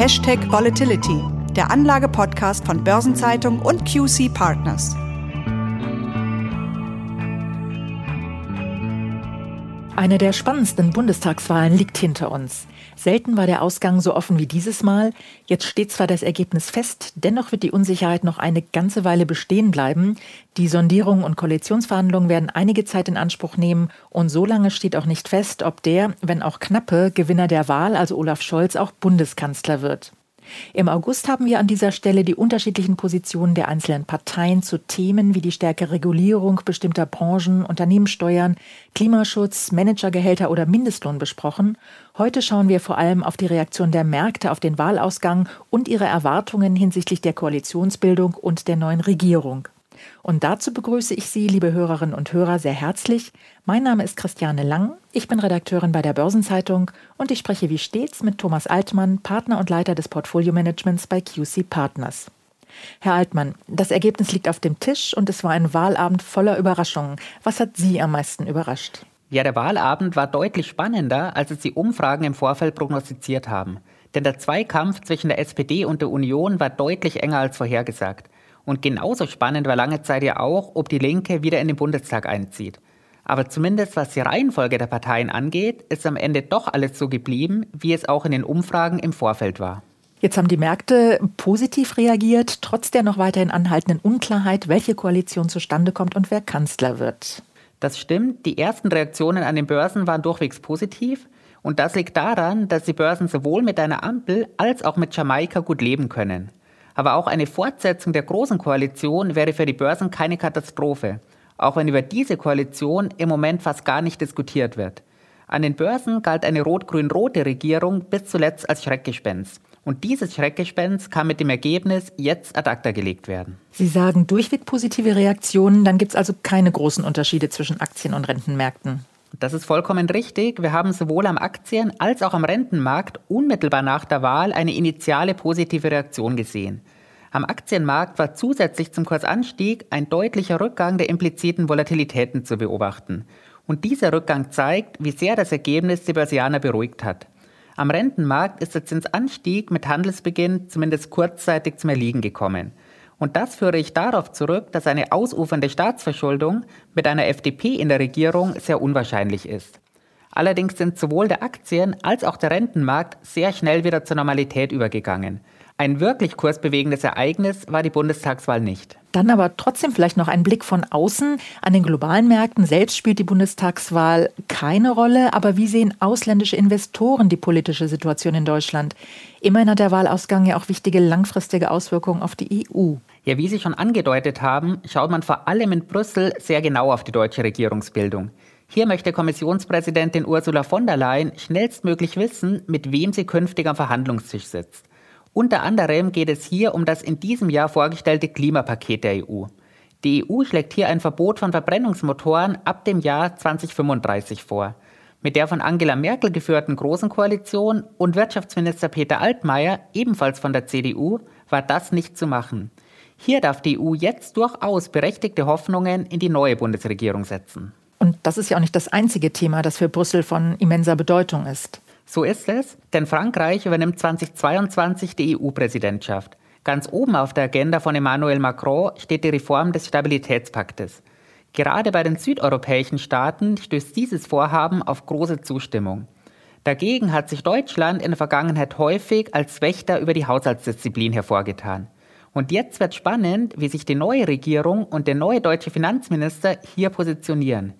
Hashtag Volatility, der Anlage-Podcast von Börsenzeitung und QC Partners. Eine der spannendsten Bundestagswahlen liegt hinter uns. Selten war der Ausgang so offen wie dieses Mal. Jetzt steht zwar das Ergebnis fest, dennoch wird die Unsicherheit noch eine ganze Weile bestehen bleiben. Die Sondierungen und Koalitionsverhandlungen werden einige Zeit in Anspruch nehmen und so lange steht auch nicht fest, ob der, wenn auch knappe, Gewinner der Wahl, also Olaf Scholz, auch Bundeskanzler wird. Im August haben wir an dieser Stelle die unterschiedlichen Positionen der einzelnen Parteien zu Themen wie die stärkere Regulierung bestimmter Branchen, Unternehmenssteuern, Klimaschutz, Managergehälter oder Mindestlohn besprochen. Heute schauen wir vor allem auf die Reaktion der Märkte auf den Wahlausgang und ihre Erwartungen hinsichtlich der Koalitionsbildung und der neuen Regierung. Und dazu begrüße ich Sie, liebe Hörerinnen und Hörer, sehr herzlich. Mein Name ist Christiane Lang, ich bin Redakteurin bei der Börsenzeitung und ich spreche wie stets mit Thomas Altmann, Partner und Leiter des Portfolio-Managements bei QC Partners. Herr Altmann, das Ergebnis liegt auf dem Tisch und es war ein Wahlabend voller Überraschungen. Was hat Sie am meisten überrascht? Ja, der Wahlabend war deutlich spannender, als es die Umfragen im Vorfeld prognostiziert haben. Denn der Zweikampf zwischen der SPD und der Union war deutlich enger als vorhergesagt. Und genauso spannend war lange Zeit ja auch, ob die Linke wieder in den Bundestag einzieht. Aber zumindest was die Reihenfolge der Parteien angeht, ist am Ende doch alles so geblieben, wie es auch in den Umfragen im Vorfeld war. Jetzt haben die Märkte positiv reagiert, trotz der noch weiterhin anhaltenden Unklarheit, welche Koalition zustande kommt und wer Kanzler wird. Das stimmt. Die ersten Reaktionen an den Börsen waren durchwegs positiv. Und das liegt daran, dass die Börsen sowohl mit einer Ampel als auch mit Jamaika gut leben können. Aber auch eine Fortsetzung der Großen Koalition wäre für die Börsen keine Katastrophe, auch wenn über diese Koalition im Moment fast gar nicht diskutiert wird. An den Börsen galt eine rot-grün-rote Regierung bis zuletzt als Schreckgespenst. Und dieses Schreckgespenst kann mit dem Ergebnis jetzt ad acta gelegt werden. Sie sagen durchweg positive Reaktionen, dann gibt es also keine großen Unterschiede zwischen Aktien- und Rentenmärkten. Das ist vollkommen richtig. Wir haben sowohl am Aktien- als auch am Rentenmarkt unmittelbar nach der Wahl eine initiale positive Reaktion gesehen. Am Aktienmarkt war zusätzlich zum Kursanstieg ein deutlicher Rückgang der impliziten Volatilitäten zu beobachten. Und dieser Rückgang zeigt, wie sehr das Ergebnis die Börsianer beruhigt hat. Am Rentenmarkt ist der Zinsanstieg mit Handelsbeginn zumindest kurzzeitig zum Erliegen gekommen. Und das führe ich darauf zurück, dass eine ausufernde Staatsverschuldung mit einer FDP in der Regierung sehr unwahrscheinlich ist. Allerdings sind sowohl der Aktien- als auch der Rentenmarkt sehr schnell wieder zur Normalität übergegangen. Ein wirklich kursbewegendes Ereignis war die Bundestagswahl nicht. Dann aber trotzdem vielleicht noch ein Blick von außen. An den globalen Märkten selbst spielt die Bundestagswahl keine Rolle. Aber wie sehen ausländische Investoren die politische Situation in Deutschland? Immerhin hat der Wahlausgang ja auch wichtige langfristige Auswirkungen auf die EU. Ja, wie Sie schon angedeutet haben, schaut man vor allem in Brüssel sehr genau auf die deutsche Regierungsbildung. Hier möchte Kommissionspräsidentin Ursula von der Leyen schnellstmöglich wissen, mit wem sie künftig am Verhandlungstisch sitzt. Unter anderem geht es hier um das in diesem Jahr vorgestellte Klimapaket der EU. Die EU schlägt hier ein Verbot von Verbrennungsmotoren ab dem Jahr 2035 vor. Mit der von Angela Merkel geführten Großen Koalition und Wirtschaftsminister Peter Altmaier, ebenfalls von der CDU, war das nicht zu machen. Hier darf die EU jetzt durchaus berechtigte Hoffnungen in die neue Bundesregierung setzen. Und das ist ja auch nicht das einzige Thema, das für Brüssel von immenser Bedeutung ist. So ist es, denn Frankreich übernimmt 2022 die EU-Präsidentschaft. Ganz oben auf der Agenda von Emmanuel Macron steht die Reform des Stabilitätspaktes. Gerade bei den südeuropäischen Staaten stößt dieses Vorhaben auf große Zustimmung. Dagegen hat sich Deutschland in der Vergangenheit häufig als Wächter über die Haushaltsdisziplin hervorgetan. Und jetzt wird spannend, wie sich die neue Regierung und der neue deutsche Finanzminister hier positionieren.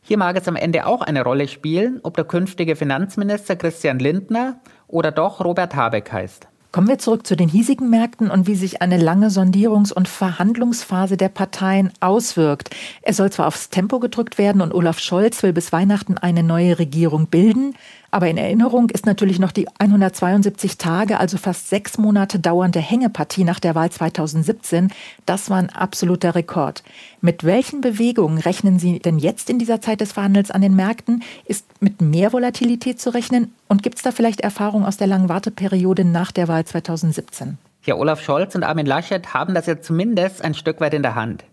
Hier mag es am Ende auch eine Rolle spielen, ob der künftige Finanzminister Christian Lindner oder doch Robert Habeck heißt. Kommen wir zurück zu den hiesigen Märkten und wie sich eine lange Sondierungs- und Verhandlungsphase der Parteien auswirkt. Es soll zwar aufs Tempo gedrückt werden und Olaf Scholz will bis Weihnachten eine neue Regierung bilden, aber in Erinnerung ist natürlich noch die 172 Tage, also fast sechs Monate dauernde Hängepartie nach der Wahl 2017. Das war ein absoluter Rekord. Mit welchen Bewegungen rechnen Sie denn jetzt in dieser Zeit des Verhandels an den Märkten? Ist mit mehr Volatilität zu rechnen? Und gibt es da vielleicht Erfahrungen aus der langen Warteperiode nach der Wahl 2017? Ja, Olaf Scholz und Armin Laschet haben das ja zumindest ein Stück weit in der Hand.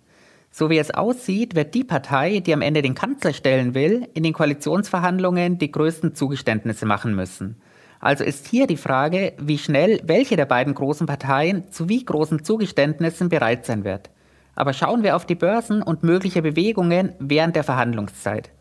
So wie es aussieht, wird die Partei, die am Ende den Kanzler stellen will, in den Koalitionsverhandlungen die größten Zugeständnisse machen müssen. Also ist hier die Frage, wie schnell welche der beiden großen Parteien zu wie großen Zugeständnissen bereit sein wird. Aber schauen wir auf die Börsen und mögliche Bewegungen während der Verhandlungszeit.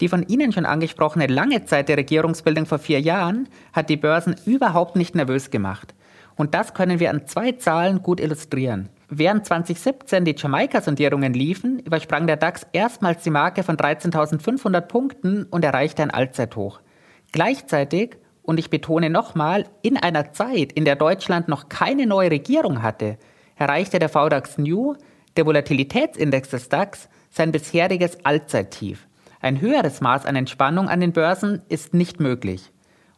Die von Ihnen schon angesprochene lange Zeit der Regierungsbildung vor vier Jahren hat die Börsen überhaupt nicht nervös gemacht. Und das können wir an zwei Zahlen gut illustrieren. Während 2017 die Jamaika-Sondierungen liefen, übersprang der DAX erstmals die Marke von 13.500 Punkten und erreichte ein Allzeithoch. Gleichzeitig, und ich betone nochmal, in einer Zeit, in der Deutschland noch keine neue Regierung hatte, erreichte der VDAX New, der Volatilitätsindex des DAX, sein bisheriges Allzeittief. Ein höheres Maß an Entspannung an den Börsen ist nicht möglich.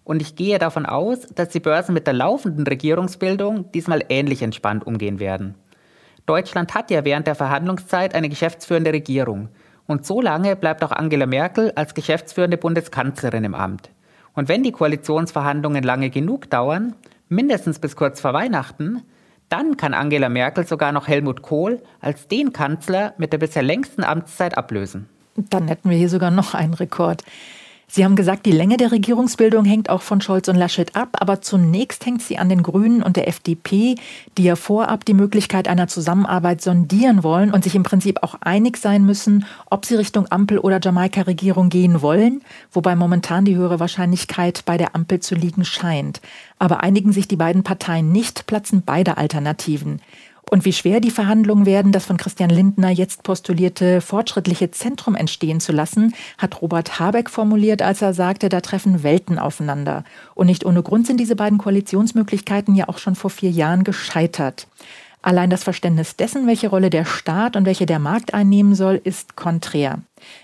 Und ich gehe davon aus, dass die Börsen mit der laufenden Regierungsbildung diesmal ähnlich entspannt umgehen werden. Deutschland hat ja während der Verhandlungszeit eine geschäftsführende Regierung. Und so lange bleibt auch Angela Merkel als geschäftsführende Bundeskanzlerin im Amt. Und wenn die Koalitionsverhandlungen lange genug dauern, mindestens bis kurz vor Weihnachten, dann kann Angela Merkel sogar noch Helmut Kohl als den Kanzler mit der bisher längsten Amtszeit ablösen. Dann hätten wir hier sogar noch einen Rekord. Sie haben gesagt, die Länge der Regierungsbildung hängt auch von Scholz und Laschet ab, aber zunächst hängt sie an den Grünen und der FDP, die ja vorab die Möglichkeit einer Zusammenarbeit sondieren wollen und sich im Prinzip auch einig sein müssen, ob sie Richtung Ampel- oder Jamaika-Regierung gehen wollen, wobei momentan die höhere Wahrscheinlichkeit bei der Ampel zu liegen scheint. Aber einigen sich die beiden Parteien nicht, platzen beide Alternativen. Und wie schwer die Verhandlungen werden, das von Christian Lindner jetzt postulierte fortschrittliche Zentrum entstehen zu lassen, hat Robert Habeck formuliert, als er sagte, da treffen Welten aufeinander. Und nicht ohne Grund sind diese beiden Koalitionsmöglichkeiten ja auch schon vor vier Jahren gescheitert. Allein das Verständnis dessen, welche Rolle der Staat und welche der Markt einnehmen soll, ist konträr.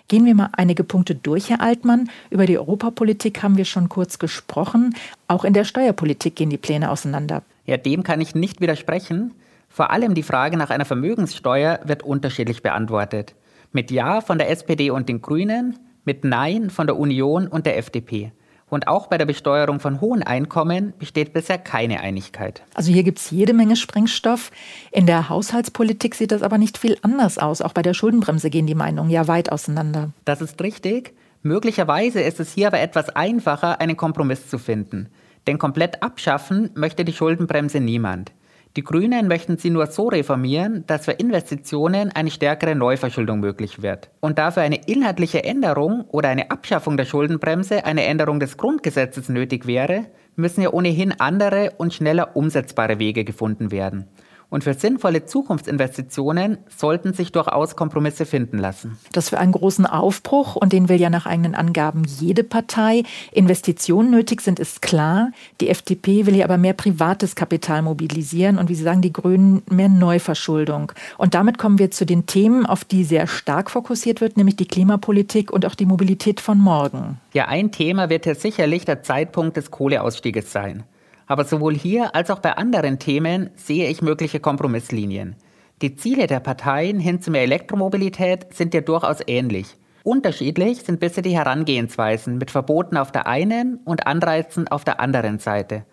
Gehen wir mal einige Punkte durch, Herr Altmann. Über die Europapolitik haben wir schon kurz gesprochen. Auch in der Steuerpolitik gehen die Pläne auseinander. Ja, dem kann ich nicht widersprechen. Vor allem die Frage nach einer Vermögenssteuer wird unterschiedlich beantwortet. Mit Ja von der SPD und den Grünen, mit Nein von der Union und der FDP. Und auch bei der Besteuerung von hohen Einkommen besteht bisher keine Einigkeit. Also hier gibt es jede Menge Sprengstoff. In der Haushaltspolitik sieht das aber nicht viel anders aus. Auch bei der Schuldenbremse gehen die Meinungen ja weit auseinander. Das ist richtig. Möglicherweise ist es hier aber etwas einfacher, einen Kompromiss zu finden. Denn komplett abschaffen möchte die Schuldenbremse niemand. Die Grünen möchten sie nur so reformieren, dass für Investitionen eine stärkere Neuverschuldung möglich wird. Und dafür eine inhaltliche Änderung oder eine Abschaffung der Schuldenbremse eine Änderung des Grundgesetzes nötig wäre, müssen ja ohnehin andere und schneller umsetzbare Wege gefunden werden. Und für sinnvolle Zukunftsinvestitionen sollten sich durchaus Kompromisse finden lassen. Das für einen großen Aufbruch, und den will ja nach eigenen Angaben jede Partei. Investitionen nötig sind, ist klar. Die FDP will ja aber mehr privates Kapital mobilisieren und wie Sie sagen, die Grünen mehr Neuverschuldung. Und damit kommen wir zu den Themen, auf die sehr stark fokussiert wird, nämlich die Klimapolitik und auch die Mobilität von morgen. Ja, ein Thema wird hier sicherlich der Zeitpunkt des Kohleausstieges sein. Aber sowohl hier als auch bei anderen Themen sehe ich mögliche Kompromisslinien. Die Ziele der Parteien hin zu mehr Elektromobilität sind ja durchaus ähnlich. Unterschiedlich sind bisher die Herangehensweisen mit Verboten auf der einen und Anreizen auf der anderen Seite.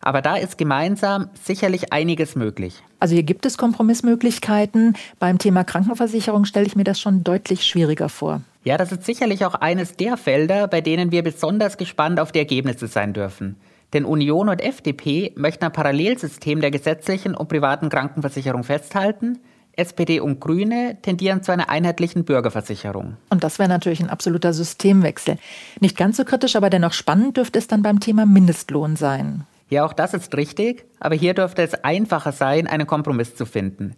Aber da ist gemeinsam sicherlich einiges möglich. Also hier gibt es Kompromissmöglichkeiten. Beim Thema Krankenversicherung stelle ich mir das schon deutlich schwieriger vor. Ja, das ist sicherlich auch eines der Felder, bei denen wir besonders gespannt auf die Ergebnisse sein dürfen. Denn Union und FDP möchten ein Parallelsystem der gesetzlichen und privaten Krankenversicherung festhalten. SPD und Grüne tendieren zu einer einheitlichen Bürgerversicherung. Und das wäre natürlich ein absoluter Systemwechsel. Nicht ganz so kritisch, aber dennoch spannend dürfte es dann beim Thema Mindestlohn sein. Ja, auch das ist richtig, aber hier dürfte es einfacher sein, einen Kompromiss zu finden.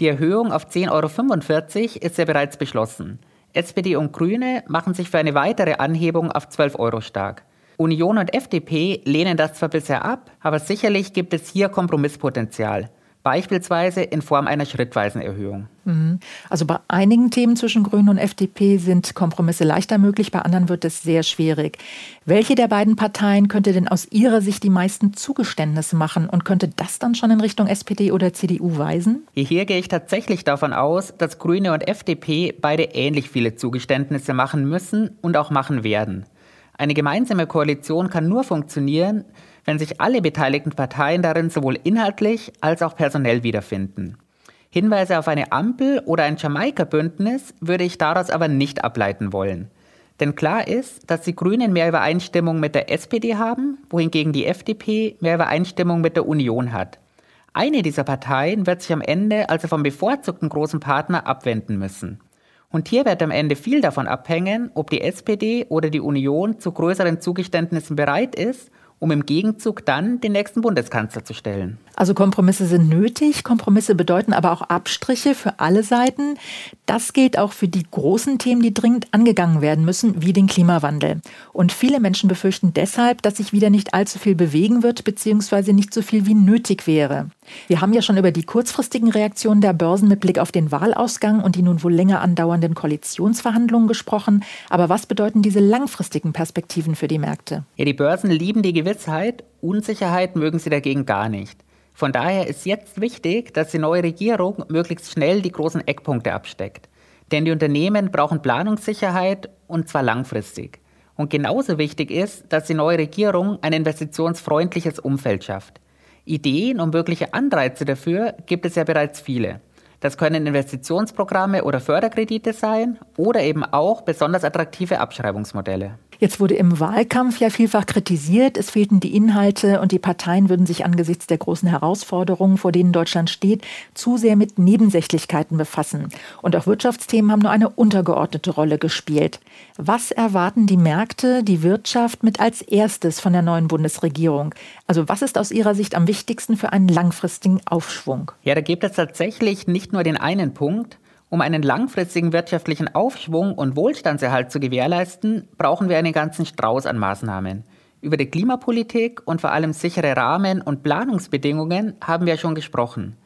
Die Erhöhung auf 10,45 Euro ist ja bereits beschlossen. SPD und Grüne machen sich für eine weitere Anhebung auf 12 Euro stark. Union und FDP lehnen das zwar bisher ab, aber sicherlich gibt es hier Kompromisspotenzial beispielsweise in Form einer schrittweisen Erhöhung. Mhm. Also bei einigen Themen zwischen Grünen und FDP sind Kompromisse leichter möglich, bei anderen wird es sehr schwierig. Welche der beiden Parteien könnte denn aus Ihrer Sicht die meisten Zugeständnisse machen und könnte das dann schon in Richtung SPD oder CDU weisen? Hier gehe ich tatsächlich davon aus, dass Grüne und FDP beide ähnlich viele Zugeständnisse machen müssen und auch machen werden. Eine gemeinsame Koalition kann nur funktionieren, wenn sich alle beteiligten Parteien darin sowohl inhaltlich als auch personell wiederfinden. Hinweise auf eine Ampel oder ein Jamaika-Bündnis würde ich daraus aber nicht ableiten wollen. Denn klar ist, dass die Grünen mehr Übereinstimmung mit der SPD haben, wohingegen die FDP mehr Übereinstimmung mit der Union hat. Eine dieser Parteien wird sich am Ende also vom bevorzugten großen Partner abwenden müssen. Und hier wird am Ende viel davon abhängen, ob die SPD oder die Union zu größeren Zugeständnissen bereit ist um im Gegenzug dann den nächsten Bundeskanzler zu stellen. Also Kompromisse sind nötig, Kompromisse bedeuten aber auch Abstriche für alle Seiten. Das gilt auch für die großen Themen, die dringend angegangen werden müssen, wie den Klimawandel. Und viele Menschen befürchten deshalb, dass sich wieder nicht allzu viel bewegen wird, beziehungsweise nicht so viel wie nötig wäre. Wir haben ja schon über die kurzfristigen Reaktionen der Börsen mit Blick auf den Wahlausgang und die nun wohl länger andauernden Koalitionsverhandlungen gesprochen. Aber was bedeuten diese langfristigen Perspektiven für die Märkte? Ja, die Börsen lieben die Gewissheit, Unsicherheit mögen sie dagegen gar nicht. Von daher ist jetzt wichtig, dass die neue Regierung möglichst schnell die großen Eckpunkte absteckt. Denn die Unternehmen brauchen Planungssicherheit und zwar langfristig. Und genauso wichtig ist, dass die neue Regierung ein investitionsfreundliches Umfeld schafft. Ideen und mögliche Anreize dafür gibt es ja bereits viele. Das können Investitionsprogramme oder Förderkredite sein oder eben auch besonders attraktive Abschreibungsmodelle. Jetzt wurde im Wahlkampf ja vielfach kritisiert, es fehlten die Inhalte und die Parteien würden sich angesichts der großen Herausforderungen, vor denen Deutschland steht, zu sehr mit Nebensächlichkeiten befassen. Und auch Wirtschaftsthemen haben nur eine untergeordnete Rolle gespielt. Was erwarten die Märkte, die Wirtschaft mit als erstes von der neuen Bundesregierung? Also was ist aus Ihrer Sicht am wichtigsten für einen langfristigen Aufschwung? Ja, da gibt es tatsächlich nicht nur den einen Punkt, um einen langfristigen wirtschaftlichen Aufschwung und Wohlstandserhalt zu gewährleisten, brauchen wir einen ganzen Strauß an Maßnahmen. Über die Klimapolitik und vor allem sichere Rahmen- und Planungsbedingungen haben wir schon gesprochen.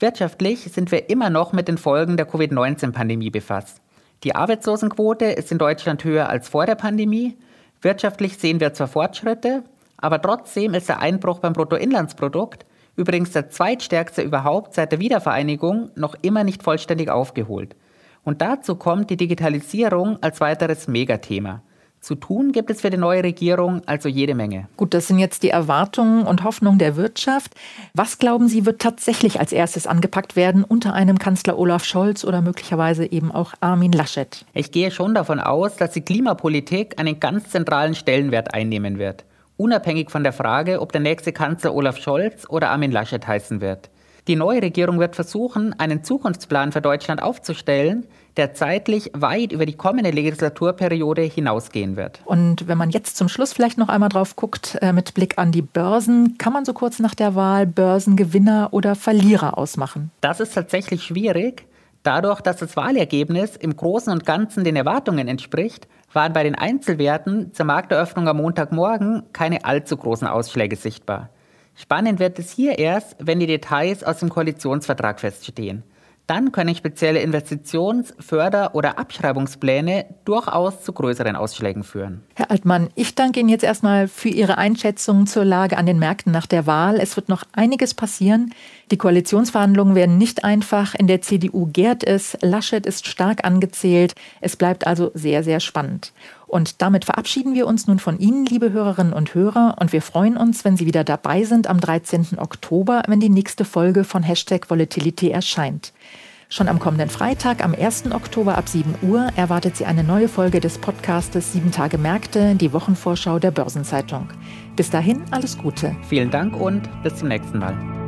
Wirtschaftlich sind wir immer noch mit den Folgen der Covid-19-Pandemie befasst. Die Arbeitslosenquote ist in Deutschland höher als vor der Pandemie. Wirtschaftlich sehen wir zwar Fortschritte, aber trotzdem ist der Einbruch beim Bruttoinlandsprodukt übrigens der zweitstärkste überhaupt seit der Wiedervereinigung, noch immer nicht vollständig aufgeholt. Und dazu kommt die Digitalisierung als weiteres Megathema. Zu tun gibt es für die neue Regierung also jede Menge. Gut, das sind jetzt die Erwartungen und Hoffnungen der Wirtschaft. Was glauben Sie, wird tatsächlich als erstes angepackt werden unter einem Kanzler Olaf Scholz oder möglicherweise eben auch Armin Laschet? Ich gehe schon davon aus, dass die Klimapolitik einen ganz zentralen Stellenwert einnehmen wird unabhängig von der Frage, ob der nächste Kanzler Olaf Scholz oder Armin Laschet heißen wird. Die neue Regierung wird versuchen, einen Zukunftsplan für Deutschland aufzustellen, der zeitlich weit über die kommende Legislaturperiode hinausgehen wird. Und wenn man jetzt zum Schluss vielleicht noch einmal drauf guckt, äh, mit Blick an die Börsen, kann man so kurz nach der Wahl Börsengewinner oder Verlierer ausmachen? Das ist tatsächlich schwierig. Dadurch, dass das Wahlergebnis im Großen und Ganzen den Erwartungen entspricht, waren bei den Einzelwerten zur Markteröffnung am Montagmorgen keine allzu großen Ausschläge sichtbar. Spannend wird es hier erst, wenn die Details aus dem Koalitionsvertrag feststehen. Dann können spezielle Investitions-, Förder- oder Abschreibungspläne durchaus zu größeren Ausschlägen führen. Herr Altmann, ich danke Ihnen jetzt erstmal für Ihre Einschätzung zur Lage an den Märkten nach der Wahl. Es wird noch einiges passieren. Die Koalitionsverhandlungen werden nicht einfach. In der CDU gärt es. Laschet ist stark angezählt. Es bleibt also sehr, sehr spannend. Und damit verabschieden wir uns nun von Ihnen, liebe Hörerinnen und Hörer. Und wir freuen uns, wenn Sie wieder dabei sind am 13. Oktober, wenn die nächste Folge von Hashtag Volatility erscheint. Schon am kommenden Freitag, am 1. Oktober ab 7 Uhr, erwartet Sie eine neue Folge des Podcastes 7 Tage Märkte, die Wochenvorschau der Börsenzeitung. Bis dahin alles Gute. Vielen Dank und bis zum nächsten Mal.